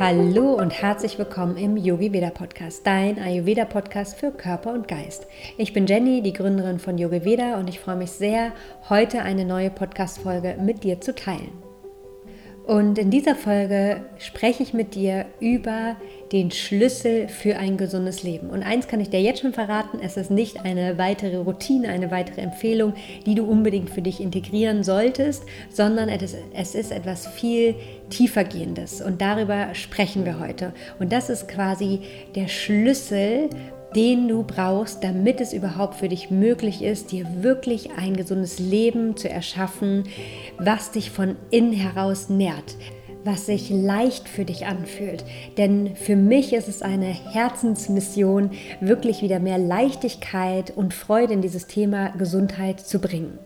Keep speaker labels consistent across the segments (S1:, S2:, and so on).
S1: Hallo und herzlich willkommen im Yogi Veda Podcast, dein Ayurveda Podcast für Körper und Geist. Ich bin Jenny, die Gründerin von Yogi Veda und ich freue mich sehr, heute eine neue Podcast Folge mit dir zu teilen. Und in dieser Folge spreche ich mit dir über den Schlüssel für ein gesundes Leben. Und eins kann ich dir jetzt schon verraten, es ist nicht eine weitere Routine, eine weitere Empfehlung, die du unbedingt für dich integrieren solltest, sondern es ist etwas viel tiefergehendes. Und darüber sprechen wir heute. Und das ist quasi der Schlüssel den du brauchst, damit es überhaupt für dich möglich ist, dir wirklich ein gesundes Leben zu erschaffen, was dich von innen heraus nährt, was sich leicht für dich anfühlt. Denn für mich ist es eine Herzensmission, wirklich wieder mehr Leichtigkeit und Freude in dieses Thema Gesundheit zu bringen.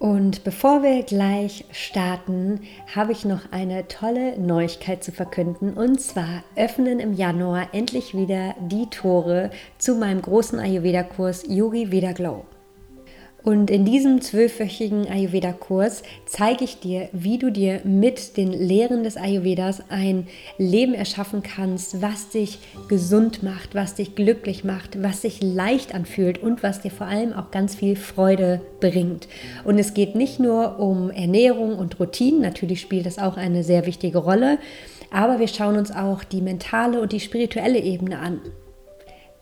S1: Und bevor wir gleich starten, habe ich noch eine tolle Neuigkeit zu verkünden. Und zwar öffnen im Januar endlich wieder die Tore zu meinem großen Ayurveda-Kurs Yogi Veda Glow. Und in diesem zwölfwöchigen Ayurveda-Kurs zeige ich dir, wie du dir mit den Lehren des Ayurvedas ein Leben erschaffen kannst, was dich gesund macht, was dich glücklich macht, was sich leicht anfühlt und was dir vor allem auch ganz viel Freude bringt. Und es geht nicht nur um Ernährung und Routinen, natürlich spielt das auch eine sehr wichtige Rolle, aber wir schauen uns auch die mentale und die spirituelle Ebene an.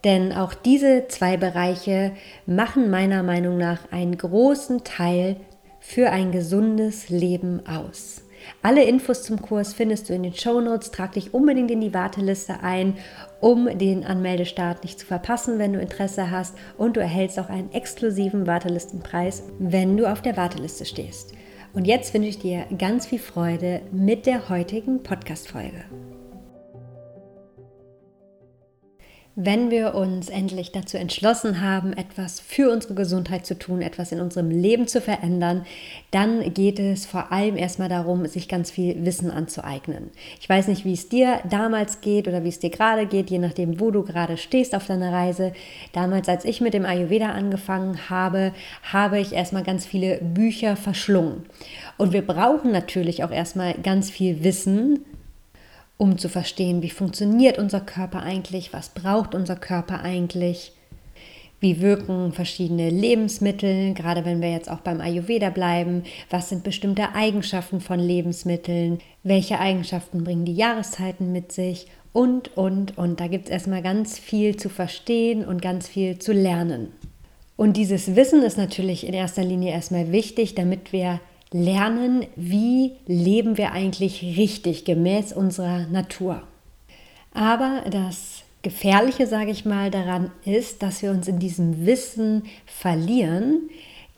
S1: Denn auch diese zwei Bereiche machen meiner Meinung nach einen großen Teil für ein gesundes Leben aus. Alle Infos zum Kurs findest du in den Show Notes. Trag dich unbedingt in die Warteliste ein, um den Anmeldestart nicht zu verpassen, wenn du Interesse hast. Und du erhältst auch einen exklusiven Wartelistenpreis, wenn du auf der Warteliste stehst. Und jetzt wünsche ich dir ganz viel Freude mit der heutigen Podcast-Folge. Wenn wir uns endlich dazu entschlossen haben, etwas für unsere Gesundheit zu tun, etwas in unserem Leben zu verändern, dann geht es vor allem erstmal darum, sich ganz viel Wissen anzueignen. Ich weiß nicht, wie es dir damals geht oder wie es dir gerade geht, je nachdem, wo du gerade stehst auf deiner Reise. Damals, als ich mit dem Ayurveda angefangen habe, habe ich erstmal ganz viele Bücher verschlungen. Und wir brauchen natürlich auch erstmal ganz viel Wissen, um zu verstehen, wie funktioniert unser Körper eigentlich, was braucht unser Körper eigentlich, wie wirken verschiedene Lebensmittel, gerade wenn wir jetzt auch beim Ayurveda bleiben, was sind bestimmte Eigenschaften von Lebensmitteln, welche Eigenschaften bringen die Jahreszeiten mit sich und, und, und. Da gibt es erstmal ganz viel zu verstehen und ganz viel zu lernen. Und dieses Wissen ist natürlich in erster Linie erstmal wichtig, damit wir lernen, wie leben wir eigentlich richtig gemäß unserer Natur. Aber das Gefährliche, sage ich mal, daran ist, dass wir uns in diesem Wissen verlieren,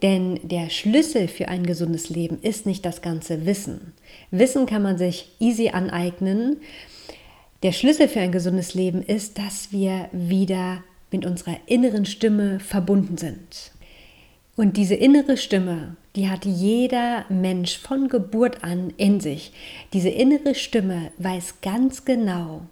S1: denn der Schlüssel für ein gesundes Leben ist nicht das ganze Wissen. Wissen kann man sich easy aneignen. Der Schlüssel für ein gesundes Leben ist, dass wir wieder mit unserer inneren Stimme verbunden sind. Und diese innere Stimme, die hat jeder Mensch von Geburt an in sich. Diese innere Stimme weiß ganz genau,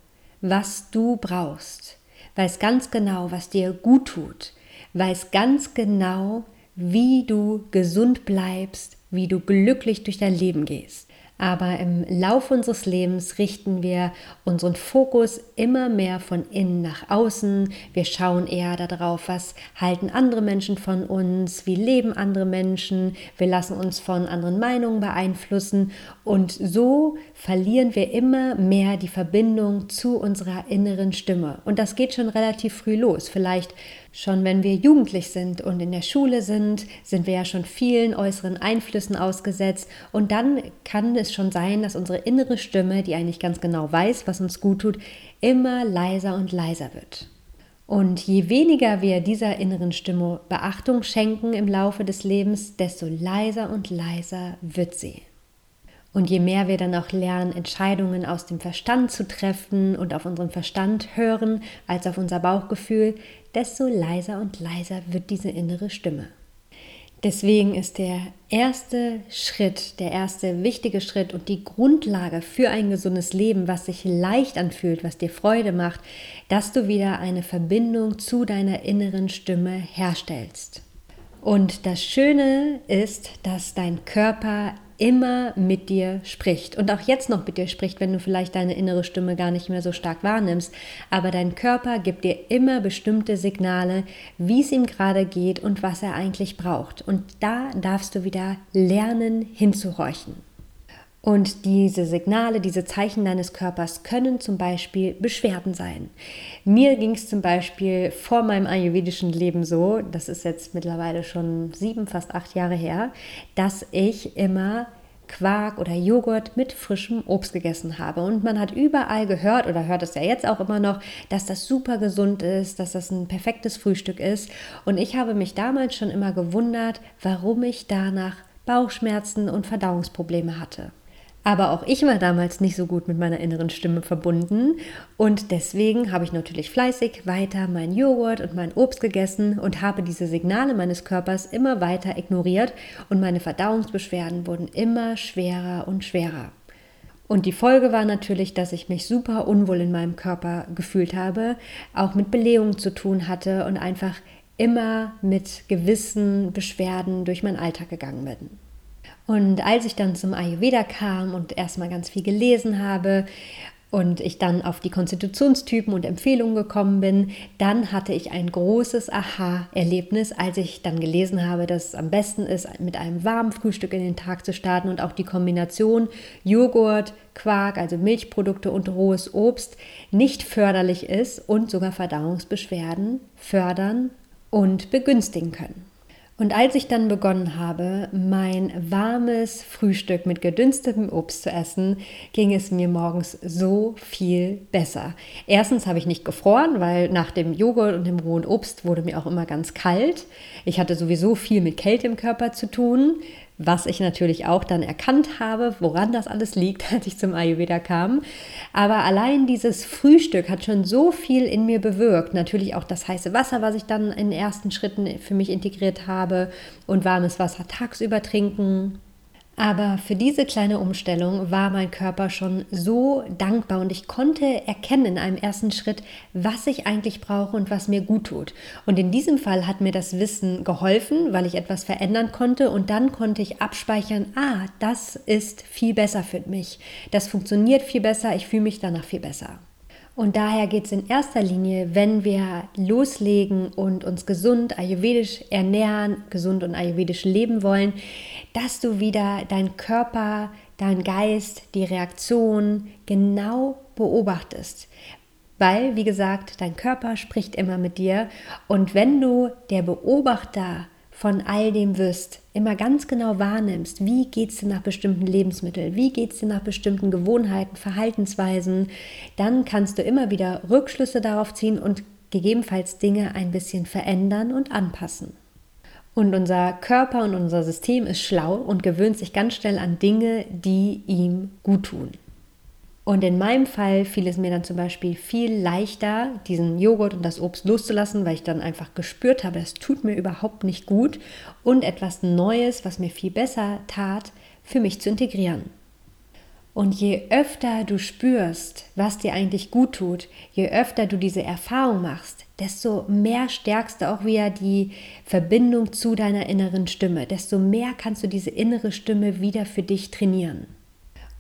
S1: was du brauchst, weiß ganz genau, was dir gut tut, weiß ganz genau, wie du gesund bleibst, wie du glücklich durch dein Leben gehst. Aber im Laufe unseres Lebens richten wir unseren Fokus immer mehr von innen nach außen. Wir schauen eher darauf, was halten andere Menschen von uns, wie leben andere Menschen. Wir lassen uns von anderen Meinungen beeinflussen und so verlieren wir immer mehr die Verbindung zu unserer inneren Stimme. Und das geht schon relativ früh los. Vielleicht Schon wenn wir jugendlich sind und in der Schule sind, sind wir ja schon vielen äußeren Einflüssen ausgesetzt und dann kann es schon sein, dass unsere innere Stimme, die eigentlich ganz genau weiß, was uns gut tut, immer leiser und leiser wird. Und je weniger wir dieser inneren Stimme Beachtung schenken im Laufe des Lebens, desto leiser und leiser wird sie. Und je mehr wir dann auch lernen, Entscheidungen aus dem Verstand zu treffen und auf unseren Verstand hören als auf unser Bauchgefühl, desto leiser und leiser wird diese innere Stimme. Deswegen ist der erste Schritt, der erste wichtige Schritt und die Grundlage für ein gesundes Leben, was sich leicht anfühlt, was dir Freude macht, dass du wieder eine Verbindung zu deiner inneren Stimme herstellst. Und das Schöne ist, dass dein Körper immer mit dir spricht und auch jetzt noch mit dir spricht, wenn du vielleicht deine innere Stimme gar nicht mehr so stark wahrnimmst. Aber dein Körper gibt dir immer bestimmte Signale, wie es ihm gerade geht und was er eigentlich braucht. Und da darfst du wieder lernen hinzuhorchen. Und diese Signale, diese Zeichen deines Körpers können zum Beispiel Beschwerden sein. Mir ging es zum Beispiel vor meinem ayurvedischen Leben so, das ist jetzt mittlerweile schon sieben, fast acht Jahre her, dass ich immer Quark oder Joghurt mit frischem Obst gegessen habe. Und man hat überall gehört oder hört es ja jetzt auch immer noch, dass das super gesund ist, dass das ein perfektes Frühstück ist. Und ich habe mich damals schon immer gewundert, warum ich danach Bauchschmerzen und Verdauungsprobleme hatte. Aber auch ich war damals nicht so gut mit meiner inneren Stimme verbunden und deswegen habe ich natürlich fleißig weiter meinen Joghurt und mein Obst gegessen und habe diese Signale meines Körpers immer weiter ignoriert und meine Verdauungsbeschwerden wurden immer schwerer und schwerer. Und die Folge war natürlich, dass ich mich super unwohl in meinem Körper gefühlt habe, auch mit Blähungen zu tun hatte und einfach immer mit gewissen Beschwerden durch meinen Alltag gegangen bin. Und als ich dann zum Ayurveda kam und erstmal ganz viel gelesen habe und ich dann auf die Konstitutionstypen und Empfehlungen gekommen bin, dann hatte ich ein großes Aha-Erlebnis, als ich dann gelesen habe, dass es am besten ist, mit einem warmen Frühstück in den Tag zu starten und auch die Kombination Joghurt, Quark, also Milchprodukte und rohes Obst nicht förderlich ist und sogar Verdauungsbeschwerden fördern und begünstigen können. Und als ich dann begonnen habe, mein warmes Frühstück mit gedünstetem Obst zu essen, ging es mir morgens so viel besser. Erstens habe ich nicht gefroren, weil nach dem Joghurt und dem rohen Obst wurde mir auch immer ganz kalt. Ich hatte sowieso viel mit Kälte im Körper zu tun was ich natürlich auch dann erkannt habe, woran das alles liegt, als ich zum Ayurveda kam. Aber allein dieses Frühstück hat schon so viel in mir bewirkt. Natürlich auch das heiße Wasser, was ich dann in ersten Schritten für mich integriert habe und warmes Wasser tagsüber trinken. Aber für diese kleine Umstellung war mein Körper schon so dankbar und ich konnte erkennen in einem ersten Schritt, was ich eigentlich brauche und was mir gut tut. Und in diesem Fall hat mir das Wissen geholfen, weil ich etwas verändern konnte und dann konnte ich abspeichern, ah, das ist viel besser für mich. Das funktioniert viel besser, ich fühle mich danach viel besser. Und daher geht es in erster Linie, wenn wir loslegen und uns gesund ayurvedisch ernähren, gesund und ayurvedisch leben wollen, dass du wieder deinen Körper, deinen Geist, die Reaktion genau beobachtest. Weil, wie gesagt, dein Körper spricht immer mit dir und wenn du der Beobachter von all dem wirst, immer ganz genau wahrnimmst, wie geht es dir nach bestimmten Lebensmitteln, wie geht es dir nach bestimmten Gewohnheiten, Verhaltensweisen, dann kannst du immer wieder Rückschlüsse darauf ziehen und gegebenenfalls Dinge ein bisschen verändern und anpassen. Und unser Körper und unser System ist schlau und gewöhnt sich ganz schnell an Dinge, die ihm gut tun. Und in meinem Fall fiel es mir dann zum Beispiel viel leichter, diesen Joghurt und das Obst loszulassen, weil ich dann einfach gespürt habe, es tut mir überhaupt nicht gut und etwas Neues, was mir viel besser tat, für mich zu integrieren. Und je öfter du spürst, was dir eigentlich gut tut, je öfter du diese Erfahrung machst, desto mehr stärkst du auch wieder die Verbindung zu deiner inneren Stimme, desto mehr kannst du diese innere Stimme wieder für dich trainieren.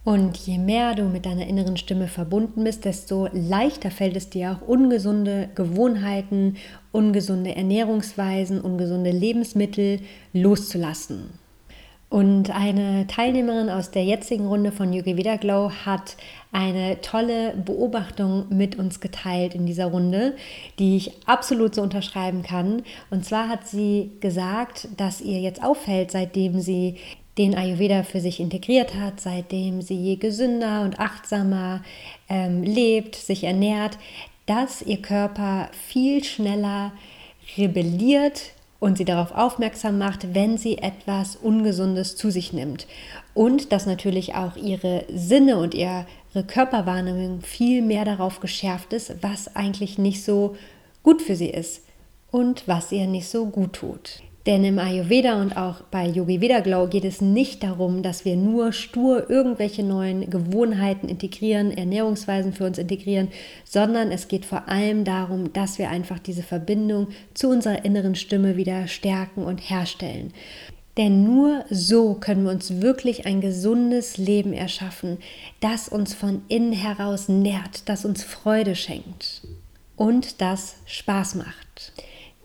S1: Und je mehr du mit deiner inneren Stimme verbunden bist, desto leichter fällt es dir auch ungesunde Gewohnheiten, ungesunde Ernährungsweisen, ungesunde Lebensmittel loszulassen. Und eine Teilnehmerin aus der jetzigen Runde von Vida Glow hat eine tolle Beobachtung mit uns geteilt in dieser Runde, die ich absolut so unterschreiben kann. Und zwar hat sie gesagt, dass ihr jetzt auffällt, seitdem sie den Ayurveda für sich integriert hat, seitdem sie gesünder und achtsamer ähm, lebt, sich ernährt, dass ihr Körper viel schneller rebelliert und sie darauf aufmerksam macht, wenn sie etwas Ungesundes zu sich nimmt. Und dass natürlich auch ihre Sinne und ihre Körperwahrnehmung viel mehr darauf geschärft ist, was eigentlich nicht so gut für sie ist und was ihr nicht so gut tut. Denn im Ayurveda und auch bei Yogi Veda Glow geht es nicht darum, dass wir nur stur irgendwelche neuen Gewohnheiten integrieren, Ernährungsweisen für uns integrieren, sondern es geht vor allem darum, dass wir einfach diese Verbindung zu unserer inneren Stimme wieder stärken und herstellen. Denn nur so können wir uns wirklich ein gesundes Leben erschaffen, das uns von innen heraus nährt, das uns Freude schenkt und das Spaß macht.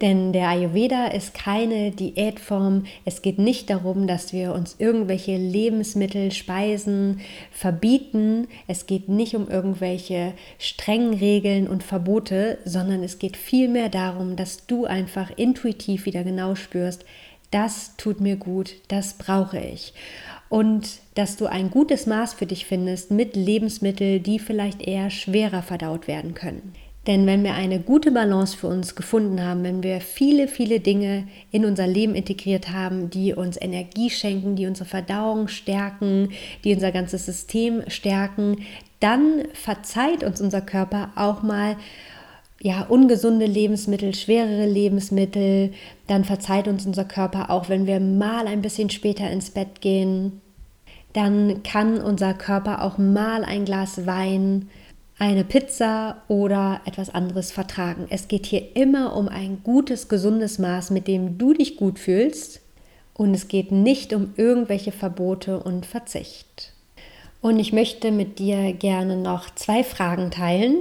S1: Denn der Ayurveda ist keine Diätform. Es geht nicht darum, dass wir uns irgendwelche Lebensmittel, Speisen verbieten. Es geht nicht um irgendwelche strengen Regeln und Verbote, sondern es geht vielmehr darum, dass du einfach intuitiv wieder genau spürst, das tut mir gut, das brauche ich. Und dass du ein gutes Maß für dich findest mit Lebensmitteln, die vielleicht eher schwerer verdaut werden können. Denn wenn wir eine gute Balance für uns gefunden haben, wenn wir viele, viele Dinge in unser Leben integriert haben, die uns Energie schenken, die unsere Verdauung stärken, die unser ganzes System stärken, dann verzeiht uns unser Körper auch mal ja, ungesunde Lebensmittel, schwerere Lebensmittel, dann verzeiht uns unser Körper auch, wenn wir mal ein bisschen später ins Bett gehen, dann kann unser Körper auch mal ein Glas Wein eine Pizza oder etwas anderes vertragen. Es geht hier immer um ein gutes, gesundes Maß, mit dem du dich gut fühlst. Und es geht nicht um irgendwelche Verbote und Verzicht. Und ich möchte mit dir gerne noch zwei Fragen teilen,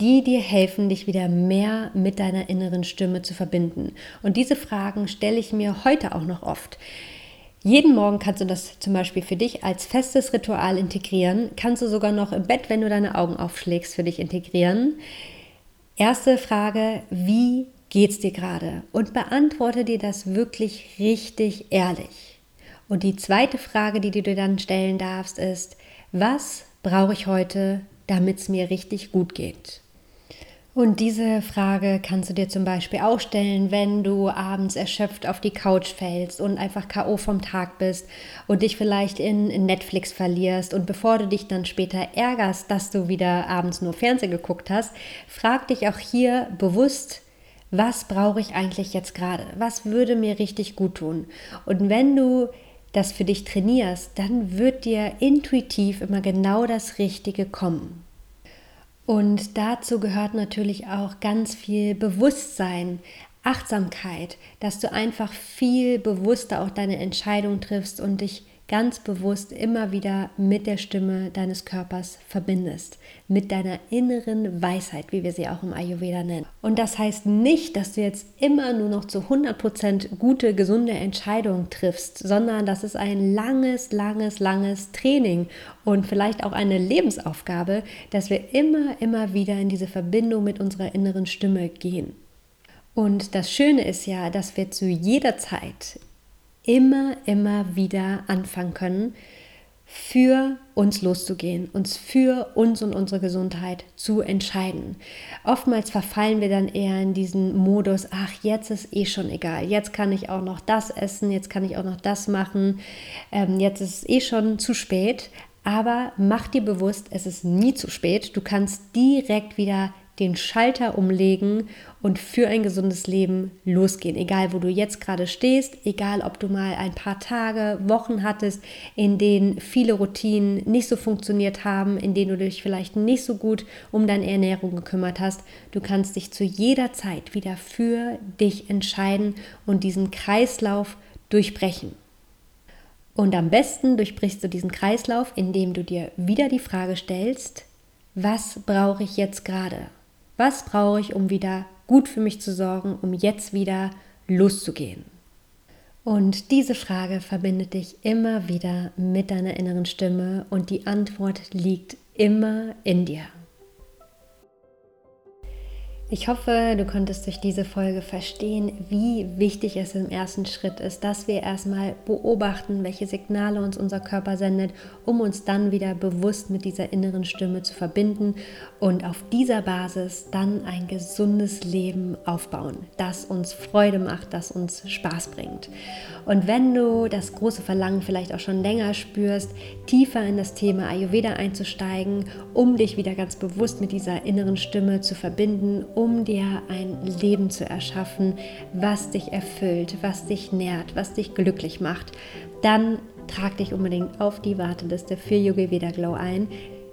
S1: die dir helfen, dich wieder mehr mit deiner inneren Stimme zu verbinden. Und diese Fragen stelle ich mir heute auch noch oft. Jeden Morgen kannst du das zum Beispiel für dich als festes Ritual integrieren. Kannst du sogar noch im Bett, wenn du deine Augen aufschlägst, für dich integrieren. Erste Frage, wie geht's dir gerade? Und beantworte dir das wirklich richtig ehrlich. Und die zweite Frage, die du dir dann stellen darfst, ist, was brauche ich heute, damit es mir richtig gut geht? Und diese Frage kannst du dir zum Beispiel auch stellen, wenn du abends erschöpft auf die Couch fällst und einfach K.O. vom Tag bist und dich vielleicht in, Netflix verlierst. Und bevor du dich dann später ärgerst, dass du wieder abends nur Fernsehen geguckt hast, frag dich auch hier bewusst, was brauche ich eigentlich jetzt gerade? Was würde mir richtig gut tun? Und wenn du das für dich trainierst, dann wird dir intuitiv immer genau das Richtige kommen. Und dazu gehört natürlich auch ganz viel Bewusstsein, Achtsamkeit, dass du einfach viel bewusster auch deine Entscheidung triffst und dich ganz bewusst immer wieder mit der Stimme deines Körpers verbindest, mit deiner inneren Weisheit, wie wir sie auch im Ayurveda nennen. Und das heißt nicht, dass du jetzt immer nur noch zu 100% gute, gesunde Entscheidungen triffst, sondern das ist ein langes, langes, langes Training und vielleicht auch eine Lebensaufgabe, dass wir immer, immer wieder in diese Verbindung mit unserer inneren Stimme gehen. Und das Schöne ist ja, dass wir zu jeder Zeit immer, immer wieder anfangen können, für uns loszugehen, uns für uns und unsere Gesundheit zu entscheiden. Oftmals verfallen wir dann eher in diesen Modus, ach, jetzt ist eh schon egal, jetzt kann ich auch noch das essen, jetzt kann ich auch noch das machen, ähm, jetzt ist es eh schon zu spät. Aber mach dir bewusst, es ist nie zu spät. Du kannst direkt wieder den Schalter umlegen und für ein gesundes Leben losgehen. Egal, wo du jetzt gerade stehst, egal, ob du mal ein paar Tage, Wochen hattest, in denen viele Routinen nicht so funktioniert haben, in denen du dich vielleicht nicht so gut um deine Ernährung gekümmert hast. Du kannst dich zu jeder Zeit wieder für dich entscheiden und diesen Kreislauf durchbrechen. Und am besten durchbrichst du diesen Kreislauf, indem du dir wieder die Frage stellst, was brauche ich jetzt gerade? Was brauche ich, um wieder gut für mich zu sorgen, um jetzt wieder loszugehen? Und diese Frage verbindet dich immer wieder mit deiner inneren Stimme und die Antwort liegt immer in dir. Ich hoffe, du konntest durch diese Folge verstehen, wie wichtig es im ersten Schritt ist, dass wir erstmal beobachten, welche Signale uns unser Körper sendet, um uns dann wieder bewusst mit dieser inneren Stimme zu verbinden und auf dieser Basis dann ein gesundes Leben aufbauen, das uns Freude macht, das uns Spaß bringt. Und wenn du das große Verlangen vielleicht auch schon länger spürst, tiefer in das Thema Ayurveda einzusteigen, um dich wieder ganz bewusst mit dieser inneren Stimme zu verbinden, dir ein Leben zu erschaffen, was dich erfüllt, was dich nährt, was dich glücklich macht, dann trag dich unbedingt auf die Warteliste für Yogi Veda Glow ein.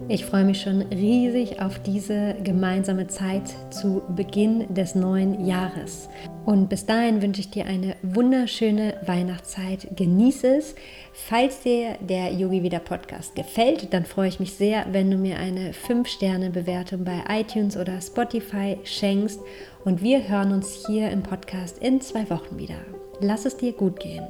S1: Ich freue mich schon riesig auf diese gemeinsame Zeit zu Beginn des neuen Jahres. Und bis dahin wünsche ich dir eine wunderschöne Weihnachtszeit. Genieße es. Falls dir der Yogi Vida Podcast gefällt, dann freue ich mich sehr, wenn du mir eine 5-Sterne-Bewertung bei iTunes oder Spotify schenkst. Und wir hören uns hier im Podcast in zwei Wochen wieder. Lass es dir gut gehen.